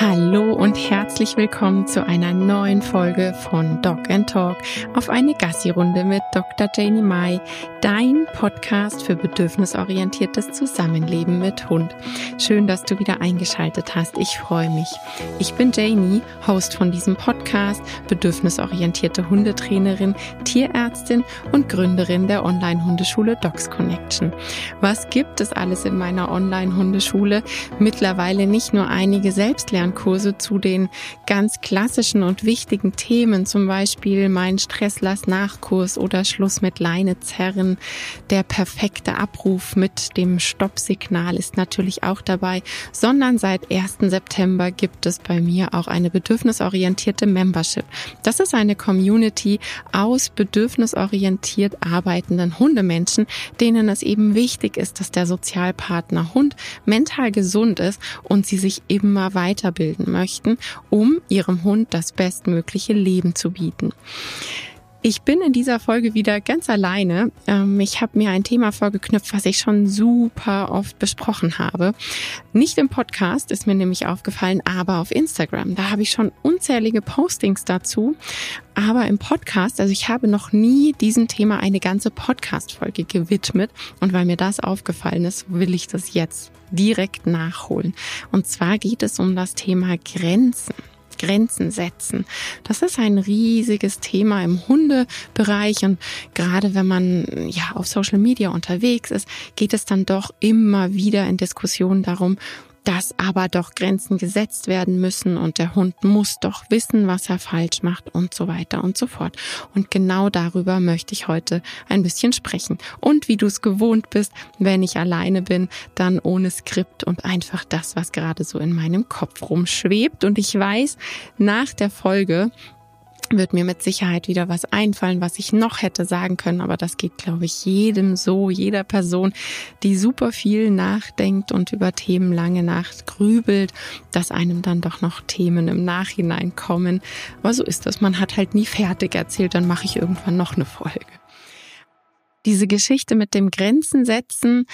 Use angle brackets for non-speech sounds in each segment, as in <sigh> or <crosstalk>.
Hallo und herzlich willkommen zu einer neuen Folge von Dog and Talk auf eine Gassi-Runde mit Dr. Janie Mai, dein Podcast für bedürfnisorientiertes Zusammenleben mit Hund. Schön, dass du wieder eingeschaltet hast. Ich freue mich. Ich bin Janie, Host von diesem Podcast, bedürfnisorientierte Hundetrainerin, Tierärztin und Gründerin der Online-Hundeschule Dogs Connection. Was gibt es alles in meiner Online-Hundeschule? Mittlerweile nicht nur einige Selbstlern Online-Kurse zu den ganz klassischen und wichtigen Themen, zum Beispiel mein Stresslass-Nachkurs oder Schluss mit Leine. Der perfekte Abruf mit dem Stoppsignal ist natürlich auch dabei, sondern seit 1. September gibt es bei mir auch eine bedürfnisorientierte Membership. Das ist eine Community aus bedürfnisorientiert arbeitenden Hundemenschen, denen es eben wichtig ist, dass der Sozialpartner Hund mental gesund ist und sie sich immer weiter weiterbilden möchten, um ihrem Hund das bestmögliche Leben zu bieten. Ich bin in dieser Folge wieder ganz alleine. Ähm, ich habe mir ein Thema vorgeknüpft, was ich schon super oft besprochen habe. Nicht im Podcast ist mir nämlich aufgefallen, aber auf Instagram. Da habe ich schon unzählige Postings dazu. Aber im Podcast, also ich habe noch nie diesem Thema eine ganze Podcast-Folge gewidmet. Und weil mir das aufgefallen ist, will ich das jetzt direkt nachholen. Und zwar geht es um das Thema Grenzen. Grenzen setzen. Das ist ein riesiges Thema im Hundebereich und gerade wenn man ja auf Social Media unterwegs ist, geht es dann doch immer wieder in Diskussionen darum, dass aber doch Grenzen gesetzt werden müssen und der Hund muss doch wissen, was er falsch macht und so weiter und so fort. Und genau darüber möchte ich heute ein bisschen sprechen. Und wie du es gewohnt bist, wenn ich alleine bin, dann ohne Skript und einfach das, was gerade so in meinem Kopf rumschwebt. Und ich weiß, nach der Folge wird mir mit Sicherheit wieder was einfallen, was ich noch hätte sagen können. Aber das geht, glaube ich, jedem so, jeder Person, die super viel nachdenkt und über Themen lange Nacht grübelt, dass einem dann doch noch Themen im Nachhinein kommen. Aber so ist das. Man hat halt nie fertig erzählt, dann mache ich irgendwann noch eine Folge. Diese Geschichte mit dem Grenzen setzen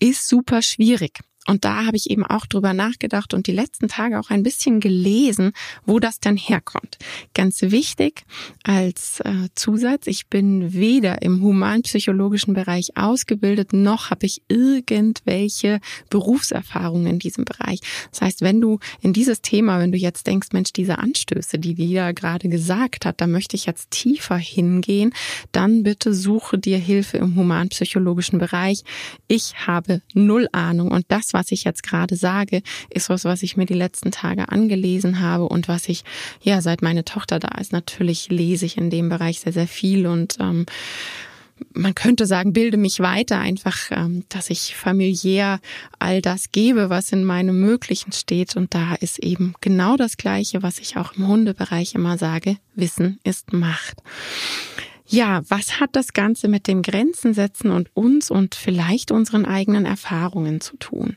ist super schwierig. Und da habe ich eben auch drüber nachgedacht und die letzten Tage auch ein bisschen gelesen, wo das dann herkommt. Ganz wichtig als äh, Zusatz, ich bin weder im humanpsychologischen Bereich ausgebildet, noch habe ich irgendwelche Berufserfahrungen in diesem Bereich. Das heißt, wenn du in dieses Thema, wenn du jetzt denkst, Mensch, diese Anstöße, die die da gerade gesagt hat, da möchte ich jetzt tiefer hingehen, dann bitte suche dir Hilfe im humanpsychologischen Bereich. Ich habe null Ahnung und das was ich jetzt gerade sage, ist was, was ich mir die letzten Tage angelesen habe und was ich, ja, seit meine Tochter da ist, natürlich lese ich in dem Bereich sehr, sehr viel und ähm, man könnte sagen, bilde mich weiter, einfach, ähm, dass ich familiär all das gebe, was in meinem Möglichen steht. Und da ist eben genau das Gleiche, was ich auch im Hundebereich immer sage, Wissen ist Macht. Ja, was hat das Ganze mit dem Grenzen setzen und uns und vielleicht unseren eigenen Erfahrungen zu tun?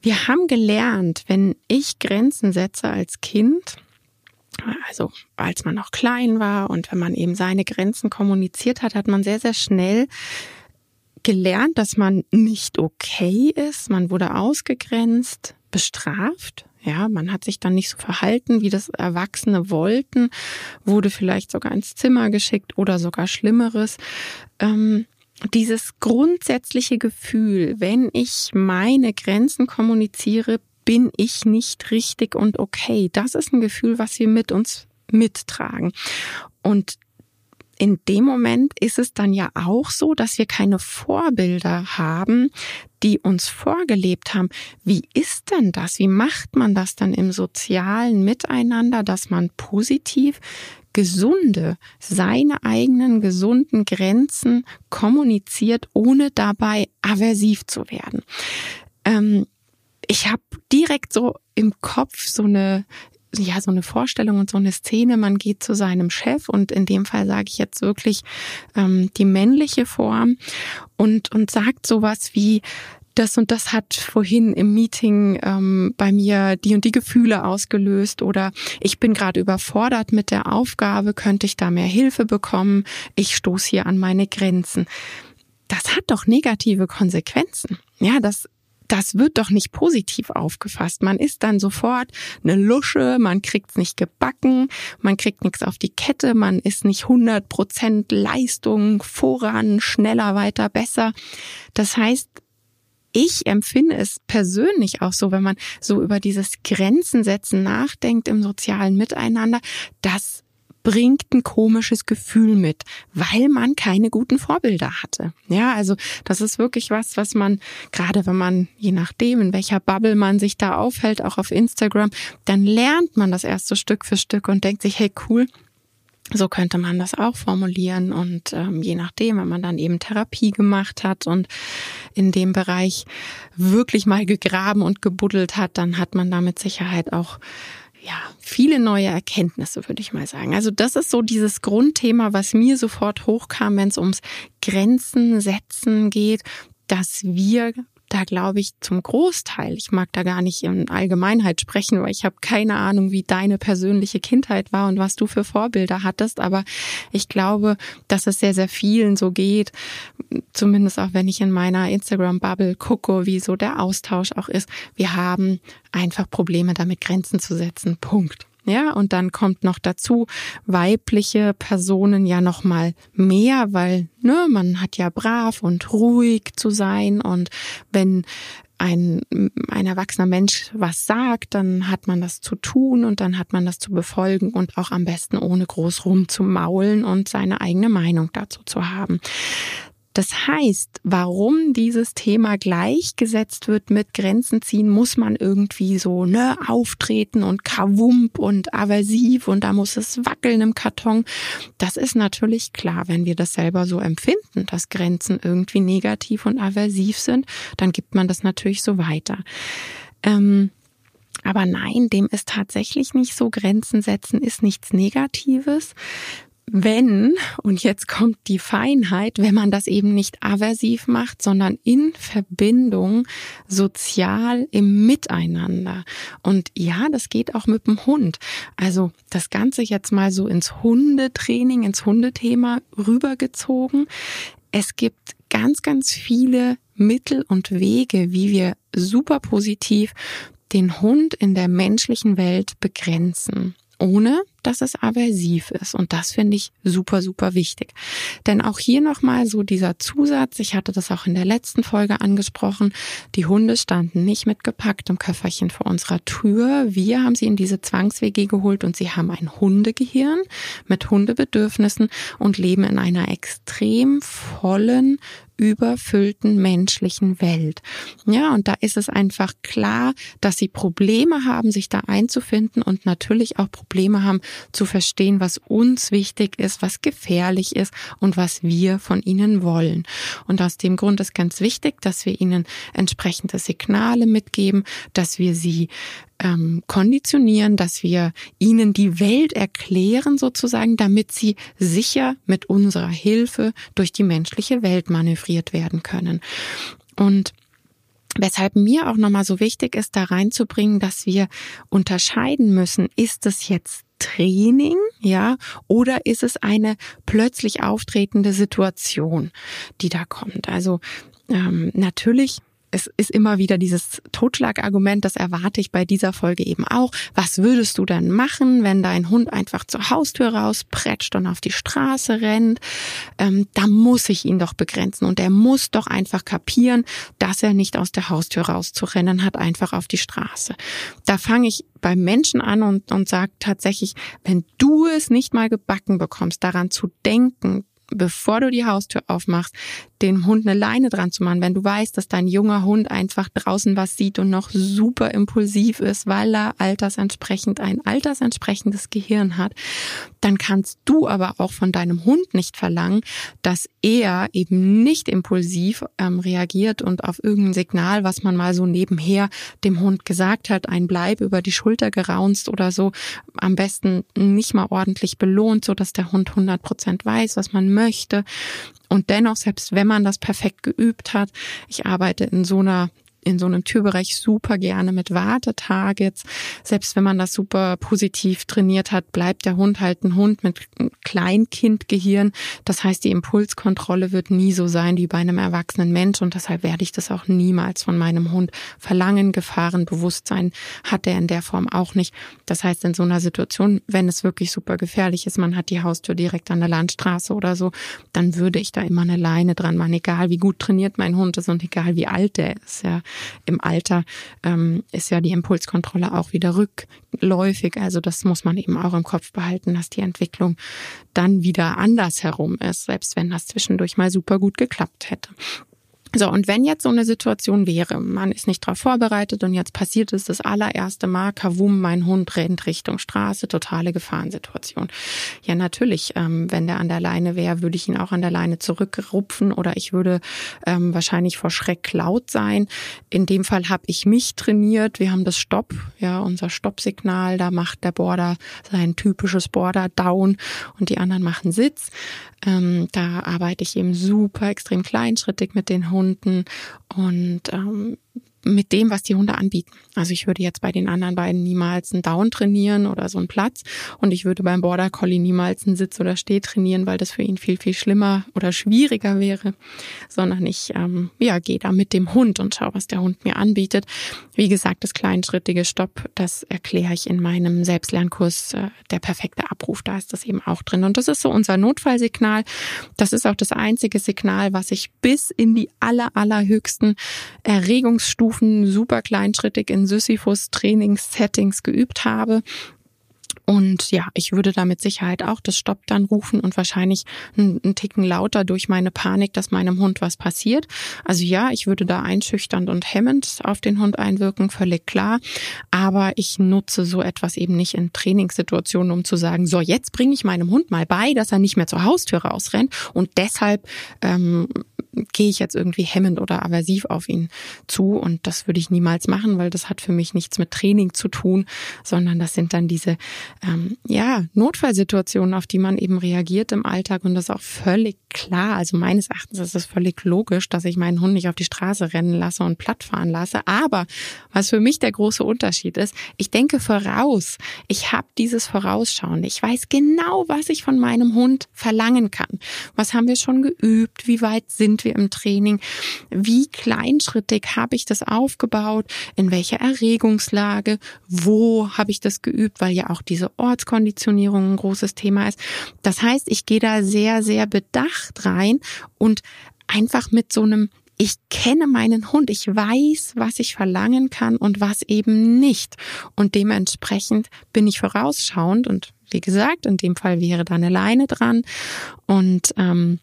Wir haben gelernt, wenn ich Grenzen setze als Kind, also als man noch klein war und wenn man eben seine Grenzen kommuniziert hat, hat man sehr, sehr schnell gelernt, dass man nicht okay ist. Man wurde ausgegrenzt, bestraft. Ja, man hat sich dann nicht so verhalten, wie das Erwachsene wollten, wurde vielleicht sogar ins Zimmer geschickt oder sogar Schlimmeres. Ähm, dieses grundsätzliche Gefühl, wenn ich meine Grenzen kommuniziere, bin ich nicht richtig und okay. Das ist ein Gefühl, was wir mit uns mittragen. Und in dem Moment ist es dann ja auch so, dass wir keine Vorbilder haben, die uns vorgelebt haben. Wie ist denn das? Wie macht man das dann im sozialen Miteinander, dass man positiv gesunde, seine eigenen gesunden Grenzen kommuniziert, ohne dabei aversiv zu werden? Ähm, ich habe direkt so im Kopf so eine ja so eine Vorstellung und so eine Szene, man geht zu seinem Chef und in dem Fall sage ich jetzt wirklich ähm, die männliche Form und, und sagt sowas wie, das und das hat vorhin im Meeting ähm, bei mir die und die Gefühle ausgelöst oder ich bin gerade überfordert mit der Aufgabe, könnte ich da mehr Hilfe bekommen? Ich stoße hier an meine Grenzen. Das hat doch negative Konsequenzen. Ja, das das wird doch nicht positiv aufgefasst. Man ist dann sofort eine Lusche, man kriegt's nicht gebacken, man kriegt nichts auf die Kette, man ist nicht 100 Prozent Leistung, voran, schneller, weiter, besser. Das heißt, ich empfinde es persönlich auch so, wenn man so über dieses Grenzen setzen nachdenkt im sozialen Miteinander, dass bringt ein komisches Gefühl mit, weil man keine guten Vorbilder hatte. Ja, also das ist wirklich was, was man, gerade wenn man, je nachdem, in welcher Bubble man sich da aufhält, auch auf Instagram, dann lernt man das erst so Stück für Stück und denkt sich, hey cool, so könnte man das auch formulieren und ähm, je nachdem, wenn man dann eben Therapie gemacht hat und in dem Bereich wirklich mal gegraben und gebuddelt hat, dann hat man da mit Sicherheit auch ja, viele neue Erkenntnisse, würde ich mal sagen. Also das ist so dieses Grundthema, was mir sofort hochkam, wenn es ums Grenzen setzen geht, dass wir da glaube ich zum Großteil, ich mag da gar nicht in Allgemeinheit sprechen, weil ich habe keine Ahnung, wie deine persönliche Kindheit war und was du für Vorbilder hattest, aber ich glaube, dass es sehr, sehr vielen so geht, zumindest auch wenn ich in meiner Instagram-Bubble gucke, wie so der Austausch auch ist. Wir haben einfach Probleme damit, Grenzen zu setzen. Punkt. Ja, und dann kommt noch dazu weibliche Personen ja noch mal mehr, weil ne, man hat ja brav und ruhig zu sein und wenn ein, ein erwachsener Mensch was sagt, dann hat man das zu tun und dann hat man das zu befolgen und auch am besten ohne groß rumzumaulen und seine eigene Meinung dazu zu haben. Das heißt, warum dieses Thema gleichgesetzt wird mit Grenzen ziehen, muss man irgendwie so ne auftreten und kawump und aversiv und da muss es wackeln im Karton. Das ist natürlich klar, wenn wir das selber so empfinden, dass Grenzen irgendwie negativ und aversiv sind, dann gibt man das natürlich so weiter. Ähm, aber nein, dem ist tatsächlich nicht so. Grenzen setzen ist nichts Negatives wenn, und jetzt kommt die Feinheit, wenn man das eben nicht aversiv macht, sondern in Verbindung, sozial im Miteinander. Und ja, das geht auch mit dem Hund. Also das Ganze jetzt mal so ins Hundetraining, ins Hundethema rübergezogen. Es gibt ganz, ganz viele Mittel und Wege, wie wir super positiv den Hund in der menschlichen Welt begrenzen ohne dass es aversiv ist. Und das finde ich super, super wichtig. Denn auch hier nochmal so dieser Zusatz, ich hatte das auch in der letzten Folge angesprochen, die Hunde standen nicht mit gepacktem Köfferchen vor unserer Tür. Wir haben sie in diese Zwangswege geholt und sie haben ein Hundegehirn mit Hundebedürfnissen und leben in einer extrem vollen, überfüllten menschlichen Welt. Ja, und da ist es einfach klar, dass sie Probleme haben, sich da einzufinden und natürlich auch Probleme haben zu verstehen, was uns wichtig ist, was gefährlich ist und was wir von ihnen wollen. Und aus dem Grund ist ganz wichtig, dass wir ihnen entsprechende Signale mitgeben, dass wir sie ähm, konditionieren, dass wir ihnen die Welt erklären sozusagen, damit sie sicher mit unserer Hilfe durch die menschliche Welt manövriert werden können. Und Weshalb mir auch nochmal so wichtig ist, da reinzubringen, dass wir unterscheiden müssen, ist es jetzt Training, ja, oder ist es eine plötzlich auftretende Situation, die da kommt? Also ähm, natürlich es ist immer wieder dieses Totschlagargument, das erwarte ich bei dieser Folge eben auch. Was würdest du denn machen, wenn dein Hund einfach zur Haustür rauspretscht und auf die Straße rennt? Ähm, da muss ich ihn doch begrenzen und er muss doch einfach kapieren, dass er nicht aus der Haustür rauszurennen hat, einfach auf die Straße. Da fange ich beim Menschen an und, und sage tatsächlich, wenn du es nicht mal gebacken bekommst, daran zu denken, bevor du die Haustür aufmachst, den Hund eine Leine dran zu machen, wenn du weißt, dass dein junger Hund einfach draußen was sieht und noch super impulsiv ist, weil er altersentsprechend ein altersentsprechendes Gehirn hat, dann kannst du aber auch von deinem Hund nicht verlangen, dass er eben nicht impulsiv ähm, reagiert und auf irgendein Signal, was man mal so nebenher dem Hund gesagt hat, ein Bleib über die Schulter geraunzt oder so, am besten nicht mal ordentlich belohnt, so dass der Hund 100 Prozent weiß, was man möchte. Und dennoch, selbst wenn man das perfekt geübt hat, ich arbeite in so einer in so einem Türbereich super gerne mit Wartetargets. Selbst wenn man das super positiv trainiert hat, bleibt der Hund halt ein Hund mit Kleinkindgehirn. Das heißt, die Impulskontrolle wird nie so sein wie bei einem erwachsenen Mensch und deshalb werde ich das auch niemals von meinem Hund verlangen. Gefahrenbewusstsein hat er in der Form auch nicht. Das heißt, in so einer Situation, wenn es wirklich super gefährlich ist, man hat die Haustür direkt an der Landstraße oder so, dann würde ich da immer eine Leine dran machen, egal wie gut trainiert mein Hund ist und egal wie alt der ist. Ja, im Alter ähm, ist ja die Impulskontrolle auch wieder rückläufig. Also das muss man eben auch im Kopf behalten, dass die Entwicklung dann wieder anders herum ist, selbst wenn das zwischendurch mal super gut geklappt hätte. So, und wenn jetzt so eine Situation wäre, man ist nicht darauf vorbereitet und jetzt passiert es das allererste Mal, kavum, mein Hund rennt Richtung Straße, totale Gefahrensituation. Ja, natürlich, ähm, wenn der an der Leine wäre, würde ich ihn auch an der Leine zurückrupfen oder ich würde ähm, wahrscheinlich vor Schreck laut sein. In dem Fall habe ich mich trainiert. Wir haben das Stopp, ja, unser Stoppsignal, da macht der Border sein typisches Border Down und die anderen machen Sitz. Ähm, da arbeite ich eben super extrem kleinschrittig mit den Hunden und ähm, mit dem, was die Hunde anbieten. Also ich würde jetzt bei den anderen beiden niemals einen Down trainieren oder so einen Platz und ich würde beim Border Collie niemals einen Sitz oder Steh trainieren, weil das für ihn viel, viel schlimmer oder schwieriger wäre, sondern ich ähm, ja, gehe da mit dem Hund und schaue, was der Hund mir anbietet. Wie gesagt, das kleinschrittige Stopp, das erkläre ich in meinem Selbstlernkurs, äh, der perfekte Abruf, da ist das eben auch drin. Und das ist so unser Notfallsignal. Das ist auch das einzige Signal, was ich bis in die aller, allerhöchsten Erregungsstufen Stufen super kleinschrittig in Sisyphus-Trainingssettings geübt habe. Und ja, ich würde da mit Sicherheit auch das Stopp dann rufen und wahrscheinlich einen, Ticken lauter durch meine Panik, dass meinem Hund was passiert. Also ja, ich würde da einschüchternd und hemmend auf den Hund einwirken, völlig klar. Aber ich nutze so etwas eben nicht in Trainingssituationen, um zu sagen, so jetzt bringe ich meinem Hund mal bei, dass er nicht mehr zur Haustür rausrennt und deshalb ähm, gehe ich jetzt irgendwie hemmend oder aversiv auf ihn zu. Und das würde ich niemals machen, weil das hat für mich nichts mit Training zu tun, sondern das sind dann diese ähm, ja Notfallsituationen, auf die man eben reagiert im Alltag. Und das ist auch völlig klar. Also meines Erachtens ist es völlig logisch, dass ich meinen Hund nicht auf die Straße rennen lasse und platt fahren lasse. Aber was für mich der große Unterschied ist, ich denke voraus. Ich habe dieses Vorausschauen. Ich weiß genau, was ich von meinem Hund verlangen kann. Was haben wir schon geübt? Wie weit sind wir im Training? Wie kleinschrittig habe ich das aufgebaut? In welcher Erregungslage? Wo habe ich das geübt? Weil ja auch diese Ortskonditionierung ein großes Thema ist. Das heißt, ich gehe da sehr, sehr bedacht rein und einfach mit so einem ich kenne meinen Hund, ich weiß, was ich verlangen kann und was eben nicht. Und dementsprechend bin ich vorausschauend und wie gesagt, in dem Fall wäre da eine Leine dran und ähm,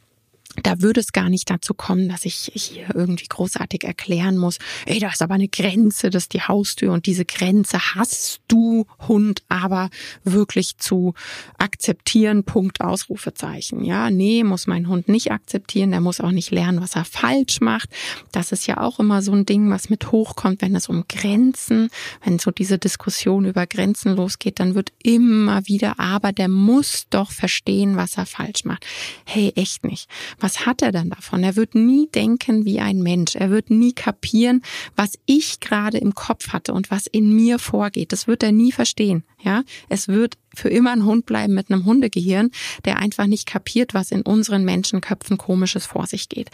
da würde es gar nicht dazu kommen, dass ich hier irgendwie großartig erklären muss, ey, da ist aber eine Grenze, das ist die Haustür und diese Grenze hast du, Hund, aber wirklich zu akzeptieren, Punkt, Ausrufezeichen. Ja, nee, muss mein Hund nicht akzeptieren, der muss auch nicht lernen, was er falsch macht. Das ist ja auch immer so ein Ding, was mit hochkommt, wenn es um Grenzen, wenn so diese Diskussion über Grenzen losgeht, dann wird immer wieder, aber der muss doch verstehen, was er falsch macht. Hey, echt nicht was hat er dann davon? Er wird nie denken wie ein Mensch. Er wird nie kapieren, was ich gerade im Kopf hatte und was in mir vorgeht. Das wird er nie verstehen. Ja, es wird für immer ein Hund bleiben mit einem Hundegehirn, der einfach nicht kapiert, was in unseren Menschenköpfen komisches vor sich geht.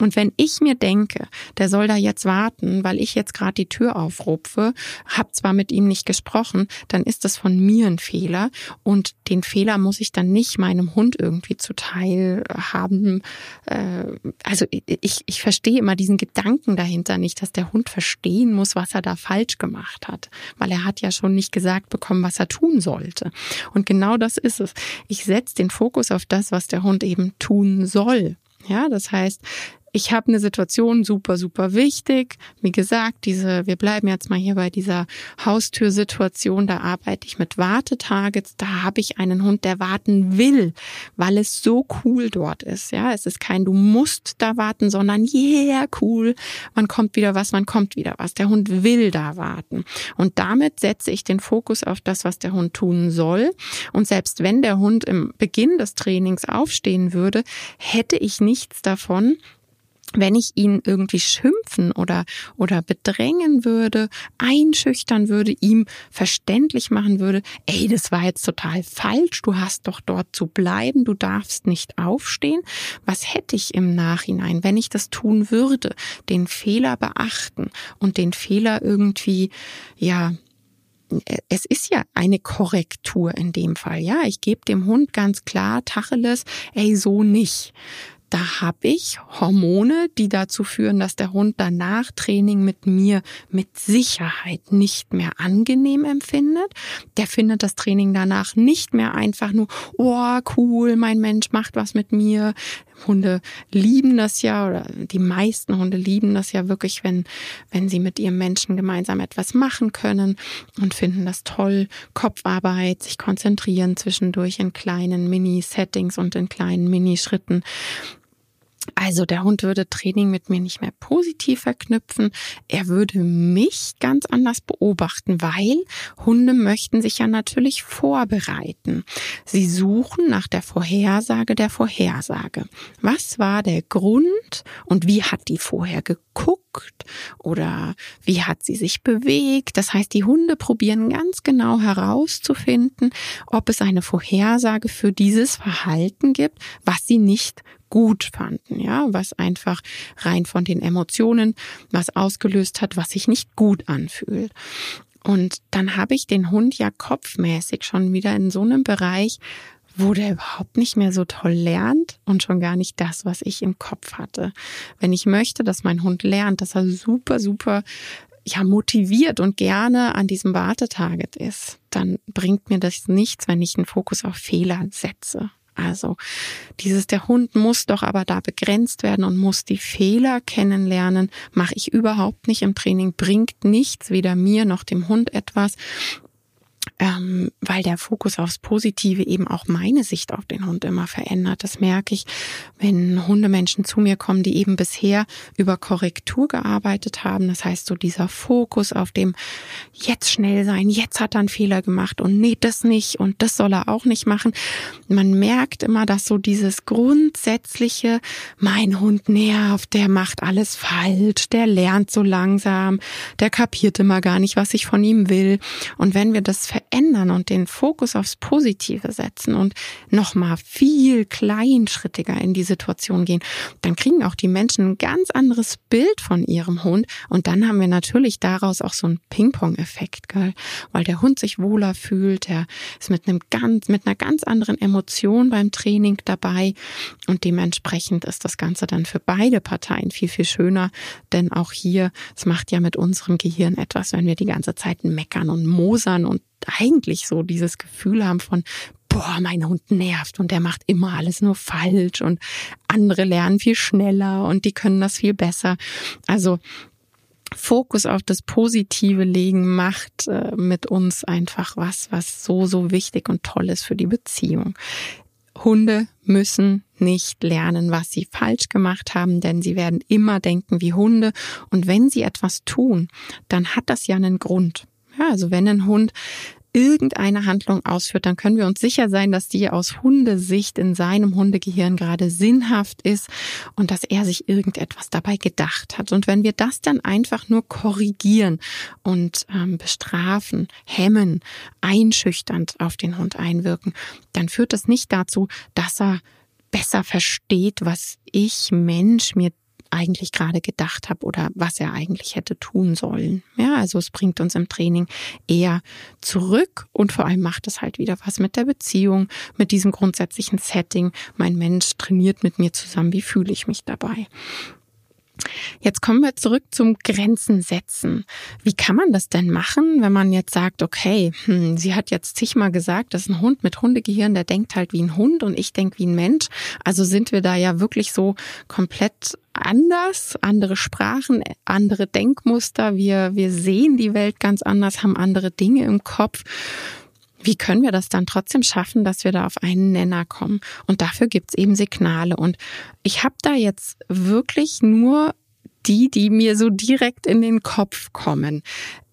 Und wenn ich mir denke, der soll da jetzt warten, weil ich jetzt gerade die Tür aufrupfe, hab zwar mit ihm nicht gesprochen, dann ist das von mir ein Fehler und den Fehler muss ich dann nicht meinem Hund irgendwie zuteil haben. Äh, also ich, ich verstehe immer diesen Gedanken dahinter nicht, dass der Hund verstehen muss, was er da falsch gemacht hat, weil er hat ja schon nicht gesagt bekommen, was er tun sollte. Und genau das ist es. Ich setze den Fokus auf das, was der Hund eben tun soll. Ja, das heißt, ich habe eine Situation super, super wichtig. Wie gesagt, diese, wir bleiben jetzt mal hier bei dieser Haustürsituation, da arbeite ich mit Wartetargets, da habe ich einen Hund, der warten will, weil es so cool dort ist. Ja, es ist kein, du musst da warten, sondern yeah, cool, man kommt wieder was, man kommt wieder was. Der Hund will da warten. Und damit setze ich den Fokus auf das, was der Hund tun soll. Und selbst wenn der Hund im Beginn des Trainings aufstehen würde, hätte ich nichts davon, wenn ich ihn irgendwie schimpfen oder, oder bedrängen würde, einschüchtern würde, ihm verständlich machen würde, ey, das war jetzt total falsch, du hast doch dort zu bleiben, du darfst nicht aufstehen. Was hätte ich im Nachhinein, wenn ich das tun würde? Den Fehler beachten und den Fehler irgendwie, ja, es ist ja eine Korrektur in dem Fall. Ja, ich gebe dem Hund ganz klar Tacheles, ey, so nicht da habe ich Hormone, die dazu führen, dass der Hund danach Training mit mir mit Sicherheit nicht mehr angenehm empfindet. Der findet das Training danach nicht mehr einfach nur, oh cool, mein Mensch macht was mit mir. Hunde lieben das ja oder die meisten Hunde lieben das ja wirklich, wenn, wenn sie mit ihrem Menschen gemeinsam etwas machen können und finden das toll. Kopfarbeit, sich konzentrieren zwischendurch in kleinen Mini-Settings und in kleinen Mini-Schritten. Also der Hund würde Training mit mir nicht mehr positiv verknüpfen. Er würde mich ganz anders beobachten, weil Hunde möchten sich ja natürlich vorbereiten. Sie suchen nach der Vorhersage der Vorhersage. Was war der Grund und wie hat die vorher geguckt oder wie hat sie sich bewegt? Das heißt, die Hunde probieren ganz genau herauszufinden, ob es eine Vorhersage für dieses Verhalten gibt, was sie nicht gut fanden, ja, was einfach rein von den Emotionen was ausgelöst hat, was sich nicht gut anfühlt. Und dann habe ich den Hund ja kopfmäßig schon wieder in so einem Bereich, wo der überhaupt nicht mehr so toll lernt und schon gar nicht das, was ich im Kopf hatte. Wenn ich möchte, dass mein Hund lernt, dass er super, super ja, motiviert und gerne an diesem Wartetarget ist, dann bringt mir das nichts, wenn ich einen Fokus auf Fehler setze. Also dieses, der Hund muss doch aber da begrenzt werden und muss die Fehler kennenlernen, mache ich überhaupt nicht im Training, bringt nichts, weder mir noch dem Hund etwas ähm, weil der Fokus aufs Positive eben auch meine Sicht auf den Hund immer verändert. Das merke ich, wenn Hundemenschen zu mir kommen, die eben bisher über Korrektur gearbeitet haben. Das heißt, so dieser Fokus auf dem jetzt schnell sein, jetzt hat er einen Fehler gemacht und nee, das nicht und das soll er auch nicht machen. Man merkt immer, dass so dieses grundsätzliche, mein Hund nervt, der macht alles falsch, der lernt so langsam, der kapiert immer gar nicht, was ich von ihm will. Und wenn wir das verändern und den Fokus aufs Positive setzen und nochmal viel kleinschrittiger in die Situation gehen, dann kriegen auch die Menschen ein ganz anderes Bild von ihrem Hund. Und dann haben wir natürlich daraus auch so einen Ping-Pong-Effekt, weil der Hund sich wohler fühlt, er ist mit einem ganz, mit einer ganz anderen Emotion beim Training dabei. Und dementsprechend ist das Ganze dann für beide Parteien viel, viel schöner, denn auch hier, es macht ja mit unserem Gehirn etwas, wenn wir die ganze Zeit meckern und mosern und eigentlich so dieses Gefühl haben von, boah, mein Hund nervt und der macht immer alles nur falsch und andere lernen viel schneller und die können das viel besser. Also Fokus auf das Positive legen macht äh, mit uns einfach was, was so, so wichtig und toll ist für die Beziehung. Hunde müssen nicht lernen, was sie falsch gemacht haben, denn sie werden immer denken wie Hunde. Und wenn sie etwas tun, dann hat das ja einen Grund. Ja, also wenn ein Hund irgendeine Handlung ausführt, dann können wir uns sicher sein, dass die aus Hundesicht in seinem Hundegehirn gerade sinnhaft ist und dass er sich irgendetwas dabei gedacht hat. Und wenn wir das dann einfach nur korrigieren und ähm, bestrafen, hemmen, einschüchternd auf den Hund einwirken, dann führt das nicht dazu, dass er besser versteht, was ich Mensch mir eigentlich gerade gedacht habe oder was er eigentlich hätte tun sollen. Ja, also es bringt uns im Training eher zurück und vor allem macht es halt wieder was mit der Beziehung, mit diesem grundsätzlichen Setting. Mein Mensch trainiert mit mir zusammen. Wie fühle ich mich dabei? Jetzt kommen wir zurück zum Grenzen setzen. Wie kann man das denn machen, wenn man jetzt sagt, okay, hm, sie hat jetzt zigmal gesagt, dass ein Hund mit Hundegehirn, der denkt halt wie ein Hund und ich denke wie ein Mensch. Also sind wir da ja wirklich so komplett anders, andere Sprachen, andere Denkmuster. Wir, wir sehen die Welt ganz anders, haben andere Dinge im Kopf. Wie können wir das dann trotzdem schaffen, dass wir da auf einen Nenner kommen? Und dafür gibt's eben Signale. Und ich habe da jetzt wirklich nur die, die mir so direkt in den Kopf kommen.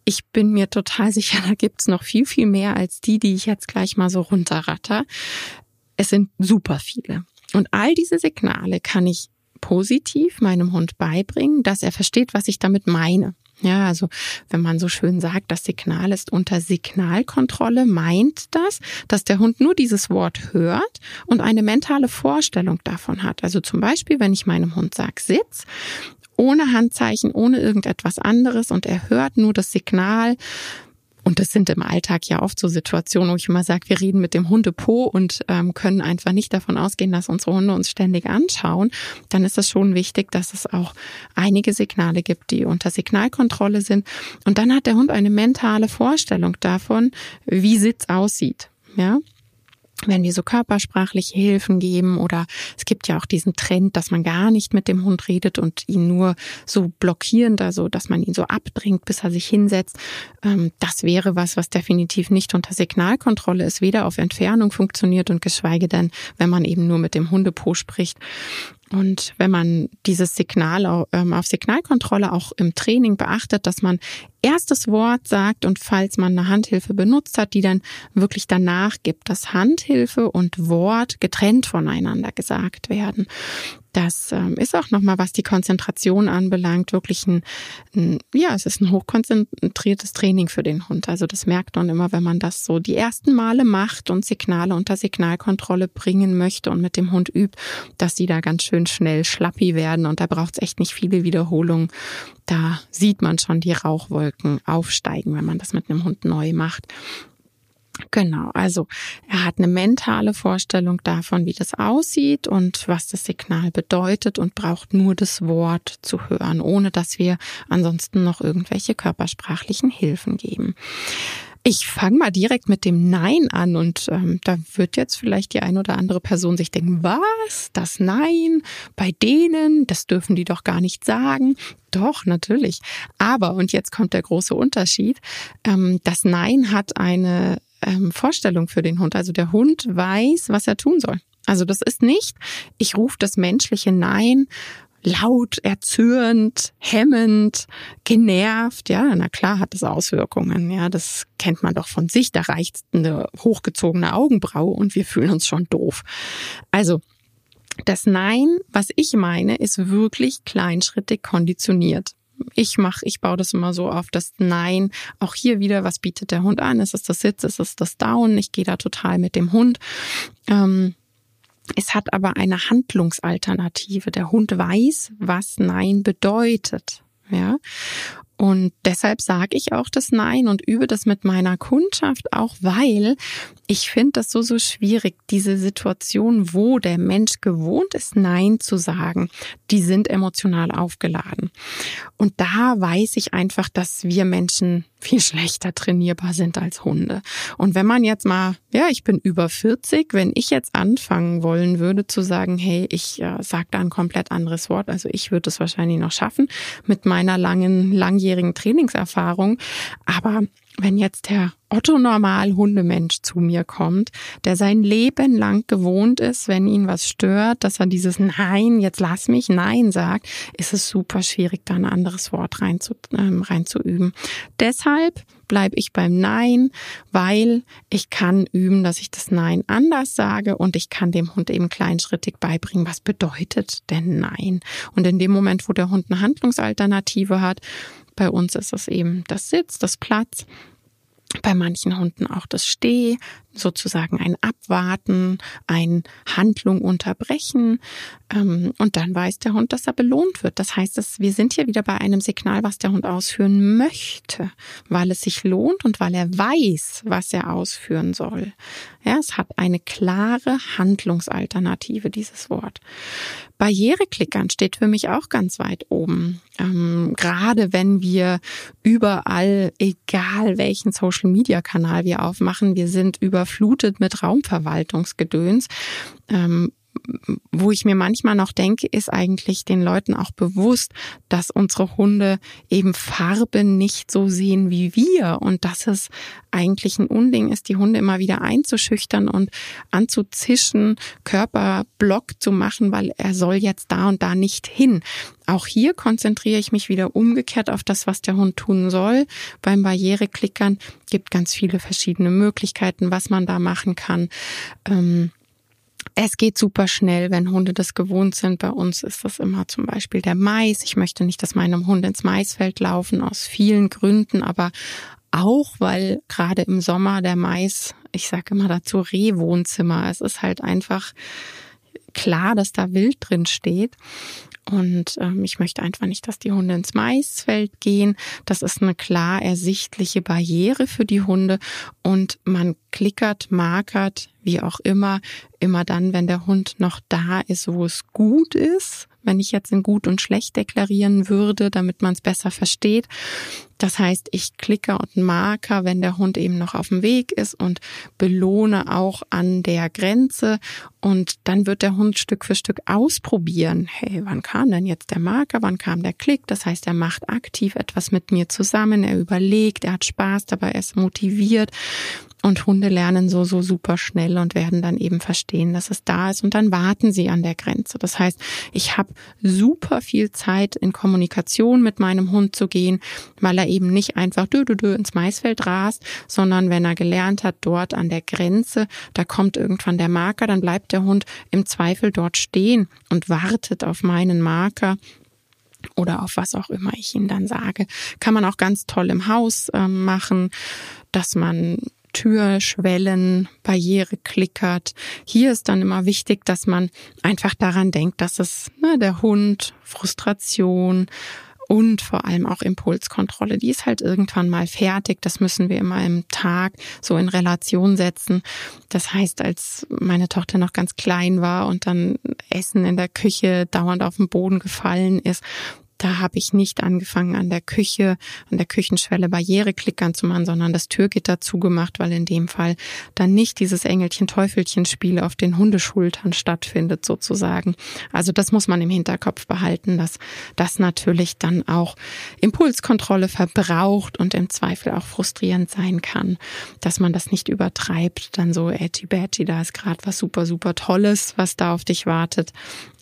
Ich bin mir total sicher, <laughs> da gibt's noch viel, viel mehr als die, die ich jetzt gleich mal so runterratter. Es sind super viele. Und all diese Signale kann ich positiv meinem Hund beibringen, dass er versteht, was ich damit meine. Ja, also wenn man so schön sagt, das Signal ist unter Signalkontrolle, meint das, dass der Hund nur dieses Wort hört und eine mentale Vorstellung davon hat. Also zum Beispiel, wenn ich meinem Hund sage Sitz, ohne Handzeichen, ohne irgendetwas anderes und er hört nur das Signal, und das sind im Alltag ja oft so Situationen, wo ich immer sage, wir reden mit dem Hundepo und ähm, können einfach nicht davon ausgehen, dass unsere Hunde uns ständig anschauen. Dann ist es schon wichtig, dass es auch einige Signale gibt, die unter Signalkontrolle sind. Und dann hat der Hund eine mentale Vorstellung davon, wie Sitz aussieht. Ja, wenn wir so körpersprachliche Hilfen geben oder es gibt ja auch diesen Trend, dass man gar nicht mit dem Hund redet und ihn nur so blockierend, also dass man ihn so abdringt, bis er sich hinsetzt. Ähm, das wäre was, was definitiv nicht unter Signalkontrolle ist, weder auf Entfernung funktioniert und geschweige denn, wenn man eben nur mit dem Hundepo spricht. Und wenn man dieses Signal ähm, auf Signalkontrolle auch im Training beachtet, dass man erst das Wort sagt und falls man eine Handhilfe benutzt hat, die dann wirklich danach gibt, dass Handhilfe und Wort getrennt voneinander gesagt werden. Das ähm, ist auch nochmal, was die Konzentration anbelangt, wirklich ein, ein, ja, es ist ein hochkonzentriertes Training für den Hund. Also das merkt man immer, wenn man das so die ersten Male macht und Signale unter Signalkontrolle bringen möchte und mit dem Hund übt, dass die da ganz schön schnell schlappi werden und da braucht es echt nicht viele Wiederholungen. Da sieht man schon die Rauchwolken aufsteigen, wenn man das mit einem Hund neu macht. Genau, also er hat eine mentale Vorstellung davon, wie das aussieht und was das Signal bedeutet und braucht nur das Wort zu hören, ohne dass wir ansonsten noch irgendwelche körpersprachlichen Hilfen geben. Ich fange mal direkt mit dem Nein an und ähm, da wird jetzt vielleicht die ein oder andere Person sich denken, was? Das Nein? Bei denen? Das dürfen die doch gar nicht sagen. Doch, natürlich. Aber, und jetzt kommt der große Unterschied, ähm, das Nein hat eine ähm, Vorstellung für den Hund. Also der Hund weiß, was er tun soll. Also das ist nicht, ich rufe das menschliche Nein laut, erzürnt, hemmend, genervt. Ja, na klar hat das Auswirkungen. Ja, das kennt man doch von sich. Da reicht eine hochgezogene Augenbraue und wir fühlen uns schon doof. Also, das Nein, was ich meine, ist wirklich kleinschrittig konditioniert ich mache, ich baue das immer so auf, das Nein. Auch hier wieder, was bietet der Hund an? Ist es das Sitz? Ist es das Down? Ich gehe da total mit dem Hund. Ähm, es hat aber eine Handlungsalternative. Der Hund weiß, was Nein bedeutet. Ja. Und deshalb sage ich auch das Nein und übe das mit meiner Kundschaft auch, weil ich finde das so, so schwierig, diese Situation, wo der Mensch gewohnt ist, Nein zu sagen, die sind emotional aufgeladen. Und da weiß ich einfach, dass wir Menschen viel schlechter trainierbar sind als Hunde. Und wenn man jetzt mal, ja, ich bin über 40, wenn ich jetzt anfangen wollen würde zu sagen, hey, ich äh, sage da ein komplett anderes Wort, also ich würde es wahrscheinlich noch schaffen mit meiner langen, langjährigen Trainingserfahrung, aber wenn jetzt der Otto Normal Hundemensch zu mir kommt, der sein Leben lang gewohnt ist, wenn ihn was stört, dass er dieses Nein, jetzt lass mich Nein sagt, ist es super schwierig, da ein anderes Wort rein zu, ähm, reinzuüben. Deshalb bleibe ich beim Nein, weil ich kann üben, dass ich das Nein anders sage und ich kann dem Hund eben kleinschrittig beibringen, was bedeutet denn Nein. Und in dem Moment, wo der Hund eine Handlungsalternative hat, bei uns ist es eben das Sitz, das Platz. Bei manchen Hunden auch das Steh, sozusagen ein Abwarten, ein Handlung unterbrechen. Ähm, und dann weiß der Hund, dass er belohnt wird. Das heißt, dass wir sind hier wieder bei einem Signal, was der Hund ausführen möchte, weil es sich lohnt und weil er weiß, was er ausführen soll. Ja, es hat eine klare Handlungsalternative, dieses Wort. Barriereklickern steht für mich auch ganz weit oben. Ähm, gerade wenn wir überall, egal welchen Social-Media-Kanal wir aufmachen, wir sind überflutet mit Raumverwaltungsgedöns. Ähm, wo ich mir manchmal noch denke, ist eigentlich den Leuten auch bewusst, dass unsere Hunde eben Farben nicht so sehen wie wir und dass es eigentlich ein Unding ist, die Hunde immer wieder einzuschüchtern und anzuzischen, Körperblock zu machen, weil er soll jetzt da und da nicht hin. Auch hier konzentriere ich mich wieder umgekehrt auf das, was der Hund tun soll. Beim Barriereklickern gibt ganz viele verschiedene Möglichkeiten, was man da machen kann. Ähm Es geht super schnell, wenn Hunde das gewohnt sind. Bei uns ist das immer zum Beispiel der Mais. Ich möchte nicht, dass meine Hunde ins Maisfeld laufen, aus vielen Gründen, aber auch, weil gerade im Sommer der Mais, ich sage immer dazu, Rehwohnzimmer. Es ist halt einfach klar, dass da Wild drin steht. Und ähm, ich möchte einfach nicht, dass die Hunde ins Maisfeld gehen. Das ist eine klar ersichtliche Barriere für die Hunde. Und man klickert, markert, wie auch immer, immer dann, wenn der Hund noch da ist, wo es gut ist wenn ich jetzt in gut und schlecht deklarieren würde, damit man es besser versteht. Das heißt, ich klicke und Marker, wenn der Hund eben noch auf dem Weg ist und belohne auch an der Grenze und dann wird der Hund Stück für Stück ausprobieren. Hey, wann kam denn jetzt der Marker? Wann kam der Klick? Das heißt, er macht aktiv etwas mit mir zusammen. Er überlegt, er hat Spaß dabei, er ist motiviert. Und Hunde lernen so, so super schnell und werden dann eben verstehen, dass es da ist. Und dann warten sie an der Grenze. Das heißt, ich habe super viel Zeit in Kommunikation mit meinem Hund zu gehen, weil er eben nicht einfach dö, dö, dö ins Maisfeld rast, sondern wenn er gelernt hat, dort an der Grenze, da kommt irgendwann der Marker, dann bleibt der Hund im Zweifel dort stehen und wartet auf meinen Marker oder auf was auch immer ich ihm dann sage. Kann man auch ganz toll im Haus äh, machen, dass man Türschwellen, Barriere klickert. Hier ist dann immer wichtig, dass man einfach daran denkt, dass es ne, der Hund, Frustration und vor allem auch Impulskontrolle, die ist halt irgendwann mal fertig. Das müssen wir immer im Tag so in Relation setzen. Das heißt, als meine Tochter noch ganz klein war und dann Essen in der Küche dauernd auf den Boden gefallen ist, da habe ich nicht angefangen, an der Küche, an der Küchenschwelle Barriereklickern zu machen, sondern das Türgitter zugemacht, weil in dem Fall dann nicht dieses Engelchen-Teufelchen-Spiel auf den Hundeschultern stattfindet, sozusagen. Also das muss man im Hinterkopf behalten, dass das natürlich dann auch Impulskontrolle verbraucht und im Zweifel auch frustrierend sein kann, dass man das nicht übertreibt, dann so edgy badgy, da ist gerade was super, super Tolles, was da auf dich wartet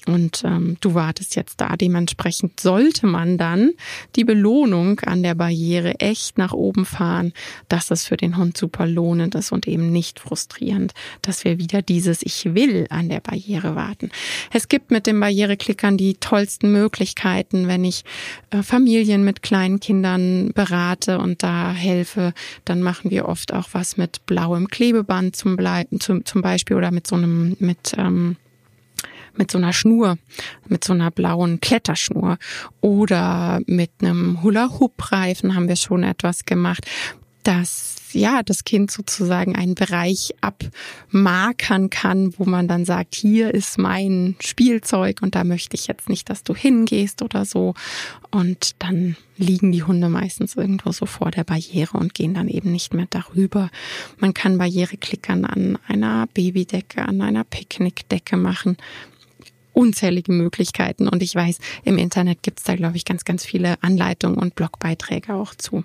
und ähm, du wartest jetzt da. Dementsprechend sollte man dann die Belohnung an der Barriere echt nach oben fahren, dass es für den Hund super lohnend ist und eben nicht frustrierend, dass wir wieder dieses Ich will an der Barriere warten. Es gibt mit den Barriereklickern die tollsten Möglichkeiten, wenn ich äh, Familien mit kleinen Kindern berate und da helfe, dann machen wir oft auch was mit blauem Klebeband zum, zum, zum Beispiel oder mit so einem mit ähm, mit so einer Schnur, mit so einer blauen Kletterschnur oder mit einem Hula-Hoop-Reifen haben wir schon etwas gemacht, dass ja das Kind sozusagen einen Bereich abmarkern kann, wo man dann sagt, hier ist mein Spielzeug und da möchte ich jetzt nicht, dass du hingehst oder so. Und dann liegen die Hunde meistens irgendwo so vor der Barriere und gehen dann eben nicht mehr darüber. Man kann Barriereklickern an einer Babydecke, an einer Picknickdecke machen unzählige Möglichkeiten. Und ich weiß, im Internet gibt's da, glaube ich, ganz, ganz viele Anleitungen und Blogbeiträge auch zu.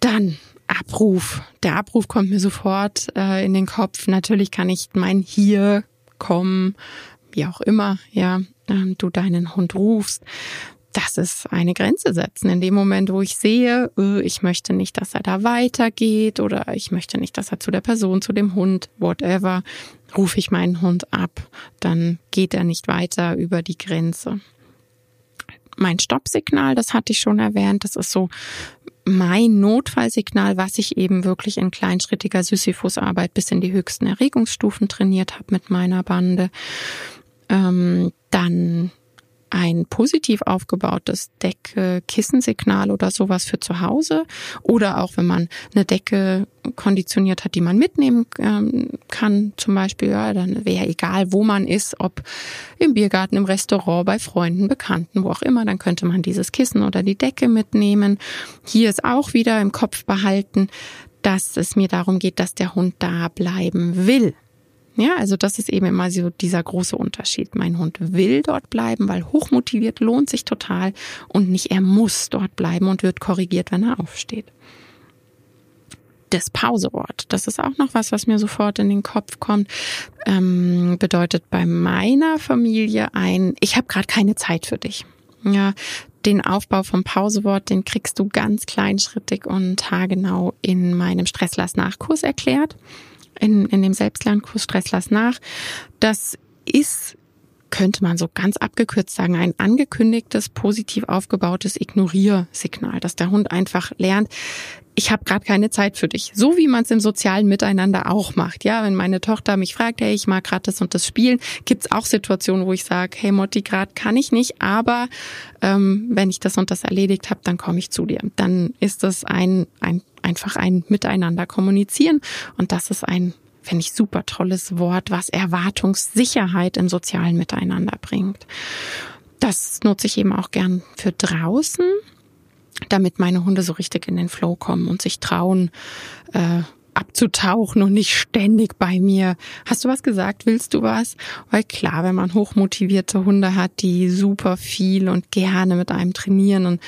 Dann Abruf. Der Abruf kommt mir sofort äh, in den Kopf. Natürlich kann ich mein Hier kommen, wie auch immer, ja, ähm, du deinen Hund rufst das ist eine Grenze setzen. In dem Moment, wo ich sehe, äh, ich möchte nicht, dass er da weitergeht oder ich möchte nicht, dass er zu der Person, zu dem Hund, whatever, rufe ich meinen Hund ab, dann geht er nicht weiter über die Grenze. Mein Stoppsignal, das hatte ich schon erwähnt, das ist so mein Notfallsignal, was ich eben wirklich in kleinschrittiger Sisyphusarbeit bis in die höchsten Erregungsstufen trainiert habe mit meiner Bande. Ähm, dann ein positiv aufgebautes Decke-Kissensignal oder sowas für zu Hause oder auch wenn man eine Decke konditioniert hat, die man mitnehmen ähm, kann, zum Beispiel, ja, dann wäre egal, wo man ist, ob im Biergarten, im Restaurant, bei Freunden, Bekannten, wo auch immer, dann könnte man dieses Kissen oder die Decke mitnehmen. Hier ist auch wieder im Kopf behalten, dass es mir darum geht, dass der Hund da bleiben will. Ja, also das ist eben immer so dieser große Unterschied. Mein Hund will dort bleiben, weil hochmotiviert lohnt sich total und nicht er muss dort bleiben und wird korrigiert, wenn er aufsteht. Das Pausewort, das ist auch noch was, was mir sofort in den Kopf kommt, ähm, bedeutet bei meiner Familie ein, ich habe gerade keine Zeit für dich. Ja, den Aufbau vom Pausewort, den kriegst du ganz kleinschrittig und haargenau in meinem Stresslass-Nachkurs erklärt. In, in dem Selbstlernkurs Stress lass nach. Das ist könnte man so ganz abgekürzt sagen, ein angekündigtes, positiv aufgebautes Ignoriersignal, dass der Hund einfach lernt, ich habe gerade keine Zeit für dich. So wie man es im sozialen Miteinander auch macht. Ja, wenn meine Tochter mich fragt, hey, ich mag gerade das und das Spielen, gibt's auch Situationen, wo ich sage, hey Motti, gerade kann ich nicht, aber ähm, wenn ich das und das erledigt habe, dann komme ich zu dir. Dann ist das ein, ein einfach ein Miteinander kommunizieren und das ist ein finde ich super tolles Wort, was Erwartungssicherheit im sozialen Miteinander bringt. Das nutze ich eben auch gern für draußen, damit meine Hunde so richtig in den Flow kommen und sich trauen, äh, abzutauchen und nicht ständig bei mir. Hast du was gesagt? Willst du was? Weil klar, wenn man hochmotivierte Hunde hat, die super viel und gerne mit einem trainieren und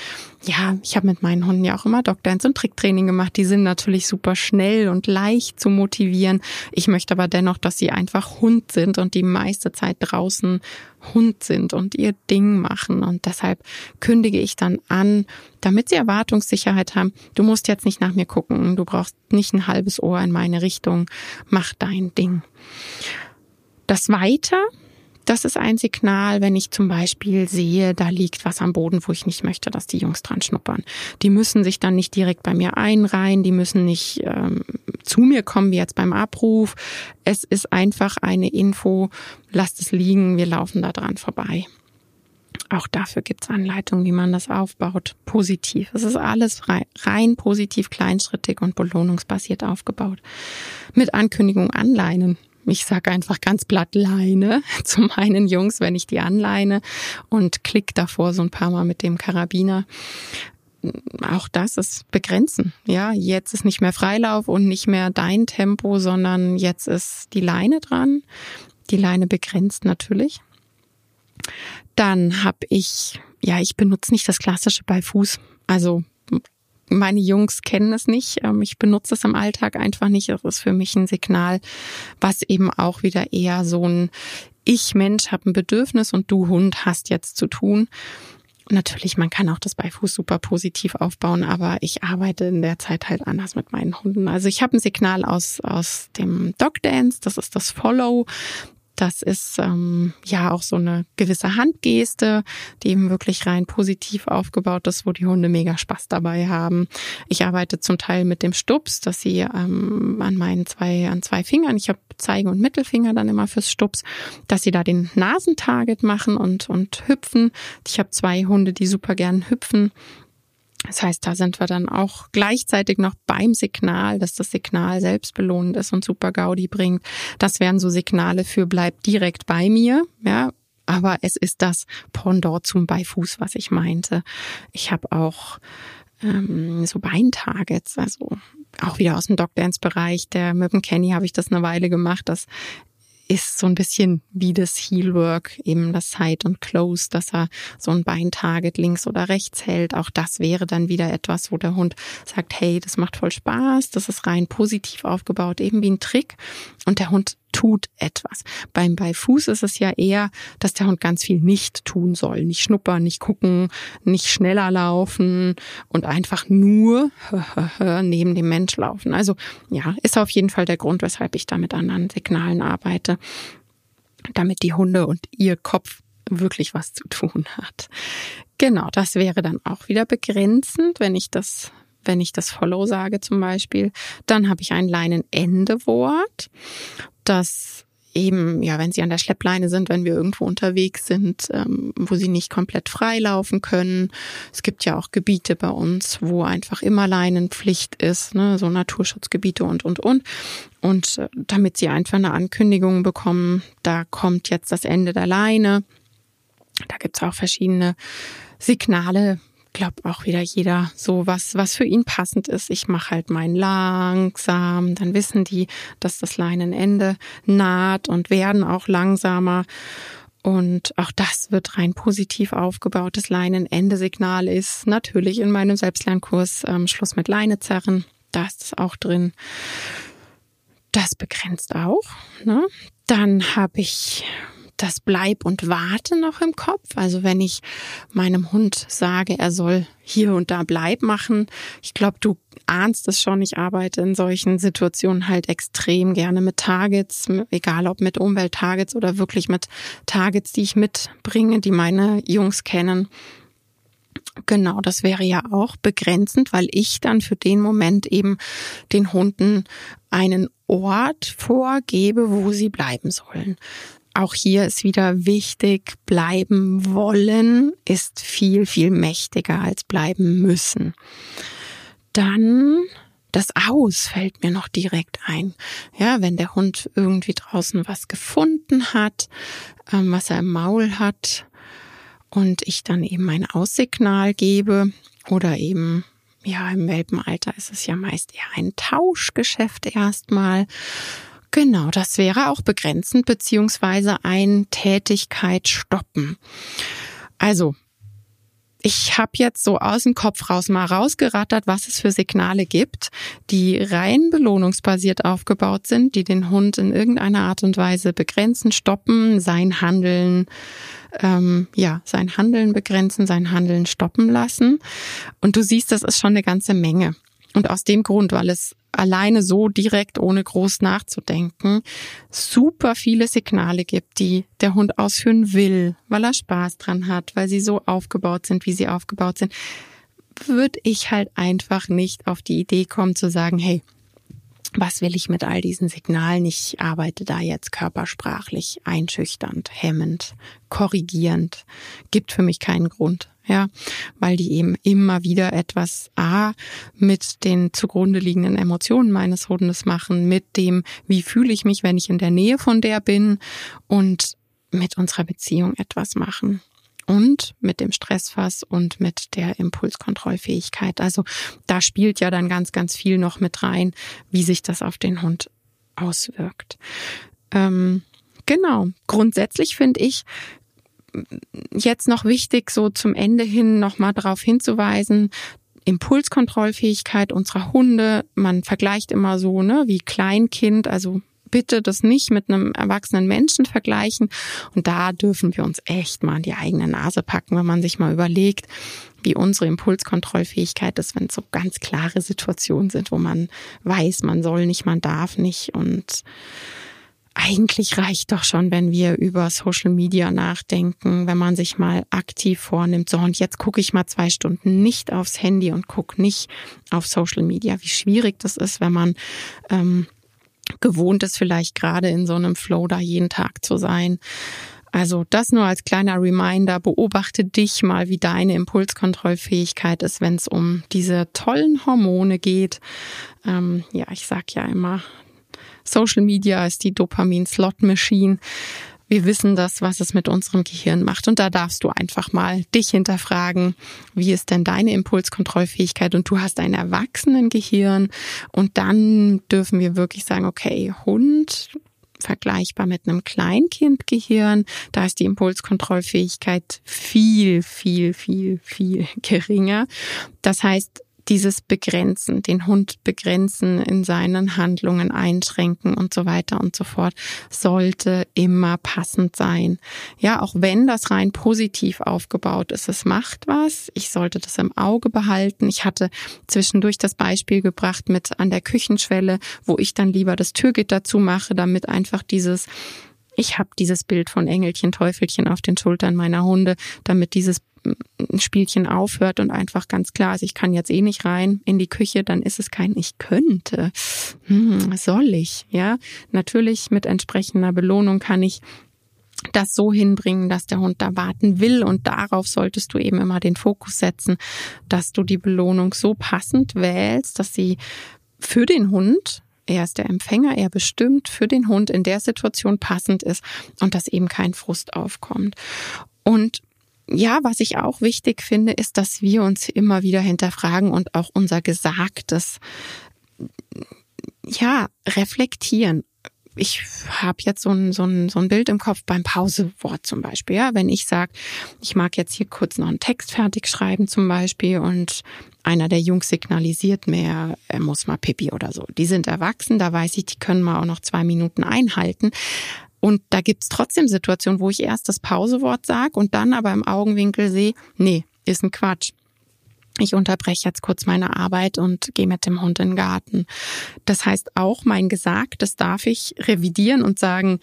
ja, ich habe mit meinen Hunden ja auch immer Dogdance und Tricktraining gemacht. Die sind natürlich super schnell und leicht zu motivieren. Ich möchte aber dennoch, dass sie einfach Hund sind und die meiste Zeit draußen Hund sind und ihr Ding machen. Und deshalb kündige ich dann an, damit sie Erwartungssicherheit haben. Du musst jetzt nicht nach mir gucken. Du brauchst nicht ein halbes Ohr in meine Richtung. Mach dein Ding. Das weiter das ist ein Signal, wenn ich zum Beispiel sehe, da liegt was am Boden, wo ich nicht möchte, dass die Jungs dran schnuppern. Die müssen sich dann nicht direkt bei mir einreihen, die müssen nicht ähm, zu mir kommen, wie jetzt beim Abruf. Es ist einfach eine Info, lasst es liegen, wir laufen da dran vorbei. Auch dafür gibt's Anleitungen, wie man das aufbaut. Positiv. Es ist alles rein, rein positiv, kleinschrittig und belohnungsbasiert aufgebaut. Mit Ankündigung anleinen ich sage einfach ganz platt Leine <laughs> zu meinen Jungs, wenn ich die anleine und klick davor so ein paar Mal mit dem Karabiner. Auch das ist begrenzen. Ja, jetzt ist nicht mehr Freilauf und nicht mehr dein Tempo, sondern jetzt ist die Leine dran. Die Leine begrenzt natürlich. Dann habe ich, ja, ich benutze nicht das klassische bei Fuß. Also meine Jungs kennen es nicht. Ähm, ich benutze es im Alltag einfach nicht. Es ist für mich ein Signal, was eben auch wieder eher so ein Ich Mensch habe ein Bedürfnis und du Hund hast jetzt zu tun. Natürlich, man kann auch das Beifuß super positiv aufbauen, aber ich arbeite in der Zeit halt anders mit meinen Hunden. Also ich habe ein Signal aus, aus dem Dog Dance, das ist das Follow. Das ist ähm, ja auch so eine gewisse Handgeste, die eben wirklich rein positiv aufgebaut ist, wo die Hunde mega Spaß dabei haben. Ich arbeite zum Teil mit dem Stups, dass sie ähm, an meinen zwei an zwei Fingern, ich habe Zeige und Mittelfinger dann immer fürs Stups, dass sie da den Nasentarget machen und und hüpfen. Ich habe zwei Hunde, die super gern hüpfen das heißt, da sind wir dann auch gleichzeitig noch beim Signal, dass das Signal selbstbelohnend ist und super Gaudi bringt. Das wären so Signale für bleib direkt bei mir, ja. Aber es ist das Pendant zum Beifuß, was ich meinte. Ich habe auch ähm, so Beintargets, also auch wieder aus dem Dog-Dance-Bereich. Der mit dem Kenny habe ich das eine Weile gemacht. Das ist so ein bisschen wie das Heelwork, eben das Side und Close, dass er so ein Beintarget links oder rechts hält. Auch das wäre dann wieder etwas, wo der Hund sagt, hey, das macht voll Spaß, das ist rein positiv aufgebaut, eben wie ein Trick. Und der Hund tut etwas. Beim bei Fuß ist es ja eher, dass der Hund ganz viel nicht tun soll. Nicht schnuppern, nicht gucken, nicht schneller laufen und einfach nur <laughs> neben dem Mensch laufen. Also ja, ist auf jeden Fall der Grund, weshalb ich da mit anderen Signalen arbeite, damit die Hunde und ihr Kopf wirklich was zu tun hat. Genau, das wäre dann auch wieder begrenzend, wenn ich das wenn ich das Follow sage zum Beispiel, dann habe ich ein Leinenendewort dass eben, ja, wenn sie an der Schleppleine sind, wenn wir irgendwo unterwegs sind, ähm, wo sie nicht komplett frei laufen können. Es gibt ja auch Gebiete bei uns, wo einfach immer Leinenpflicht ist, ne, so Naturschutzgebiete und, und, und. Und äh, damit sie einfach eine Ankündigung bekommen, da kommt jetzt das Ende der Leine. Da gibt's auch verschiedene Signale, glaube auch wieder jeder so was, was für ihn passend ist. Ich mache halt mein langsam, dann wissen die, dass das Leinenende naht und werden auch langsamer. Und auch das wird rein positiv aufgebaut. Das Leinenende-Signal ist natürlich in meinem Selbstlernkurs ähm, Schluss mit Leine zerren. Da ist es auch drin. Das begrenzt auch. Ne? Dann habe ich das Bleib und Warte noch im Kopf. Also wenn ich meinem Hund sage, er soll hier und da Bleib machen. Ich glaube, du ahnst es schon. Ich arbeite in solchen Situationen halt extrem gerne mit Targets, egal ob mit Umwelttargets oder wirklich mit Targets, die ich mitbringe, die meine Jungs kennen. Genau, das wäre ja auch begrenzend, weil ich dann für den Moment eben den Hunden einen Ort vorgebe, wo sie bleiben sollen. Auch hier ist wieder wichtig, bleiben wollen ist viel, viel mächtiger als bleiben müssen. Dann das Aus fällt mir noch direkt ein. Ja, wenn der Hund irgendwie draußen was gefunden hat, ähm, was er im Maul hat und ich dann eben ein Aussignal gebe oder eben ja, im Welpenalter ist es ja meist eher ein Tauschgeschäft erstmal. Genau, das wäre auch begrenzend beziehungsweise ein Tätigkeit stoppen. Also, ich habe jetzt so aus dem Kopf raus mal rausgerattert, was es für Signale gibt, die rein belohnungsbasiert aufgebaut sind, die den Hund in irgendeiner Art und Weise begrenzen, stoppen, sein Handeln, ähm, ja, sein Handeln begrenzen, sein Handeln stoppen lassen. Und du siehst, das ist schon eine ganze Menge. Und aus dem Grund, weil es alleine so direkt, ohne groß nachzudenken, super viele Signale gibt, die der Hund ausführen will, weil er Spaß dran hat, weil sie so aufgebaut sind, wie sie aufgebaut sind, würde ich halt einfach nicht auf die Idee kommen zu sagen, hey, was will ich mit all diesen Signalen? Ich arbeite da jetzt körpersprachlich einschüchternd, hemmend, korrigierend. Gibt für mich keinen Grund ja, weil die eben immer wieder etwas A mit den zugrunde liegenden Emotionen meines Hundes machen, mit dem, wie fühle ich mich, wenn ich in der Nähe von der bin und mit unserer Beziehung etwas machen und mit dem Stressfass und mit der Impulskontrollfähigkeit. Also da spielt ja dann ganz, ganz viel noch mit rein, wie sich das auf den Hund auswirkt. Ähm, genau. Grundsätzlich finde ich, jetzt noch wichtig, so zum Ende hin nochmal darauf hinzuweisen, Impulskontrollfähigkeit unserer Hunde. Man vergleicht immer so, ne, wie Kleinkind, also bitte das nicht mit einem erwachsenen Menschen vergleichen. Und da dürfen wir uns echt mal an die eigene Nase packen, wenn man sich mal überlegt, wie unsere Impulskontrollfähigkeit ist, wenn es so ganz klare Situationen sind, wo man weiß, man soll nicht, man darf nicht. Und eigentlich reicht doch schon, wenn wir über Social Media nachdenken, wenn man sich mal aktiv vornimmt, so und jetzt gucke ich mal zwei Stunden nicht aufs Handy und gucke nicht auf Social Media, wie schwierig das ist, wenn man ähm, gewohnt ist, vielleicht gerade in so einem Flow da jeden Tag zu sein. Also das nur als kleiner Reminder, beobachte dich mal, wie deine Impulskontrollfähigkeit ist, wenn es um diese tollen Hormone geht. Ähm, ja, ich sag ja immer, Social Media ist die Dopamin-Slot-Machine. Wir wissen das, was es mit unserem Gehirn macht. Und da darfst du einfach mal dich hinterfragen, wie ist denn deine Impulskontrollfähigkeit? Und du hast ein Erwachsenengehirn. Und dann dürfen wir wirklich sagen, okay, Hund, vergleichbar mit einem Kleinkindgehirn. Da ist die Impulskontrollfähigkeit viel, viel, viel, viel <laughs> geringer. Das heißt, dieses Begrenzen, den Hund begrenzen, in seinen Handlungen einschränken und so weiter und so fort, sollte immer passend sein. Ja, auch wenn das rein positiv aufgebaut ist, es macht was. Ich sollte das im Auge behalten. Ich hatte zwischendurch das Beispiel gebracht mit an der Küchenschwelle, wo ich dann lieber das Türgitter zumache, damit einfach dieses ich habe dieses Bild von Engelchen, Teufelchen auf den Schultern meiner Hunde, damit dieses Spielchen aufhört und einfach ganz klar ist, ich kann jetzt eh nicht rein in die Küche, dann ist es kein Ich könnte. Hm, soll ich? Ja, natürlich mit entsprechender Belohnung kann ich das so hinbringen, dass der Hund da warten will und darauf solltest du eben immer den Fokus setzen, dass du die Belohnung so passend wählst, dass sie für den Hund er ist der Empfänger, er bestimmt für den Hund in der Situation passend ist und dass eben kein Frust aufkommt. Und ja, was ich auch wichtig finde, ist, dass wir uns immer wieder hinterfragen und auch unser Gesagtes ja reflektieren. Ich habe jetzt so ein, so, ein, so ein Bild im Kopf beim Pausewort zum Beispiel. Ja, wenn ich sage, ich mag jetzt hier kurz noch einen Text fertig schreiben zum Beispiel und einer der Jungs signalisiert mir, er muss mal pipi oder so. Die sind erwachsen, da weiß ich, die können mal auch noch zwei Minuten einhalten. Und da gibt's trotzdem Situationen, wo ich erst das Pausewort sage und dann aber im Augenwinkel sehe, nee, ist ein Quatsch. Ich unterbreche jetzt kurz meine Arbeit und gehe mit dem Hund in den Garten. Das heißt auch, mein Gesagtes darf ich revidieren und sagen,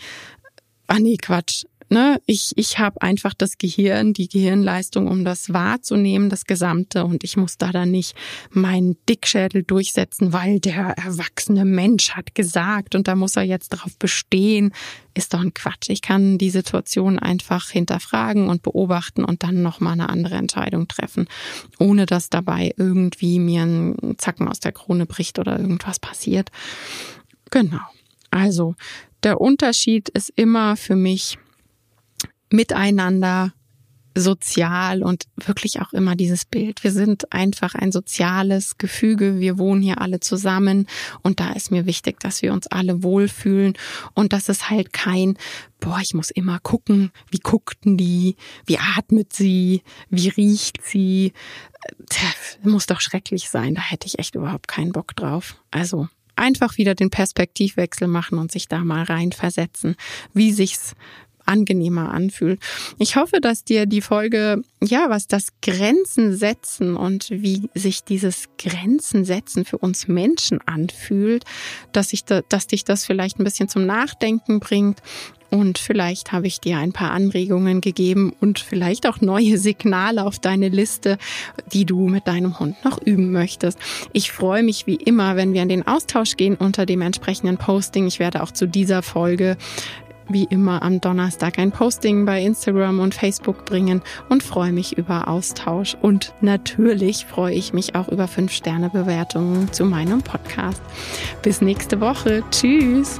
ah nee, Quatsch, ne, ich, ich habe einfach das Gehirn, die Gehirnleistung, um das wahrzunehmen, das Gesamte. Und ich muss da dann nicht meinen Dickschädel durchsetzen, weil der erwachsene Mensch hat gesagt und da muss er jetzt darauf bestehen. Ist doch ein Quatsch. Ich kann die Situation einfach hinterfragen und beobachten und dann nochmal eine andere Entscheidung treffen, ohne dass dabei irgendwie mir ein Zacken aus der Krone bricht oder irgendwas passiert. Genau. Also, der Unterschied ist immer für mich, miteinander sozial und wirklich auch immer dieses Bild. Wir sind einfach ein soziales Gefüge. Wir wohnen hier alle zusammen und da ist mir wichtig, dass wir uns alle wohlfühlen und dass es halt kein, boah, ich muss immer gucken, wie guckten die, wie atmet sie, wie riecht sie. Das muss doch schrecklich sein. Da hätte ich echt überhaupt keinen Bock drauf. Also einfach wieder den Perspektivwechsel machen und sich da mal reinversetzen, wie sich's angenehmer anfühlt. Ich hoffe, dass dir die Folge, ja, was das Grenzen setzen und wie sich dieses Grenzen setzen für uns Menschen anfühlt, dass ich da, dass dich das vielleicht ein bisschen zum Nachdenken bringt und vielleicht habe ich dir ein paar Anregungen gegeben und vielleicht auch neue Signale auf deine Liste, die du mit deinem Hund noch üben möchtest. Ich freue mich wie immer, wenn wir in den Austausch gehen unter dem entsprechenden Posting. Ich werde auch zu dieser Folge wie immer am Donnerstag ein Posting bei Instagram und Facebook bringen und freue mich über Austausch. Und natürlich freue ich mich auch über 5-Sterne-Bewertungen zu meinem Podcast. Bis nächste Woche. Tschüss.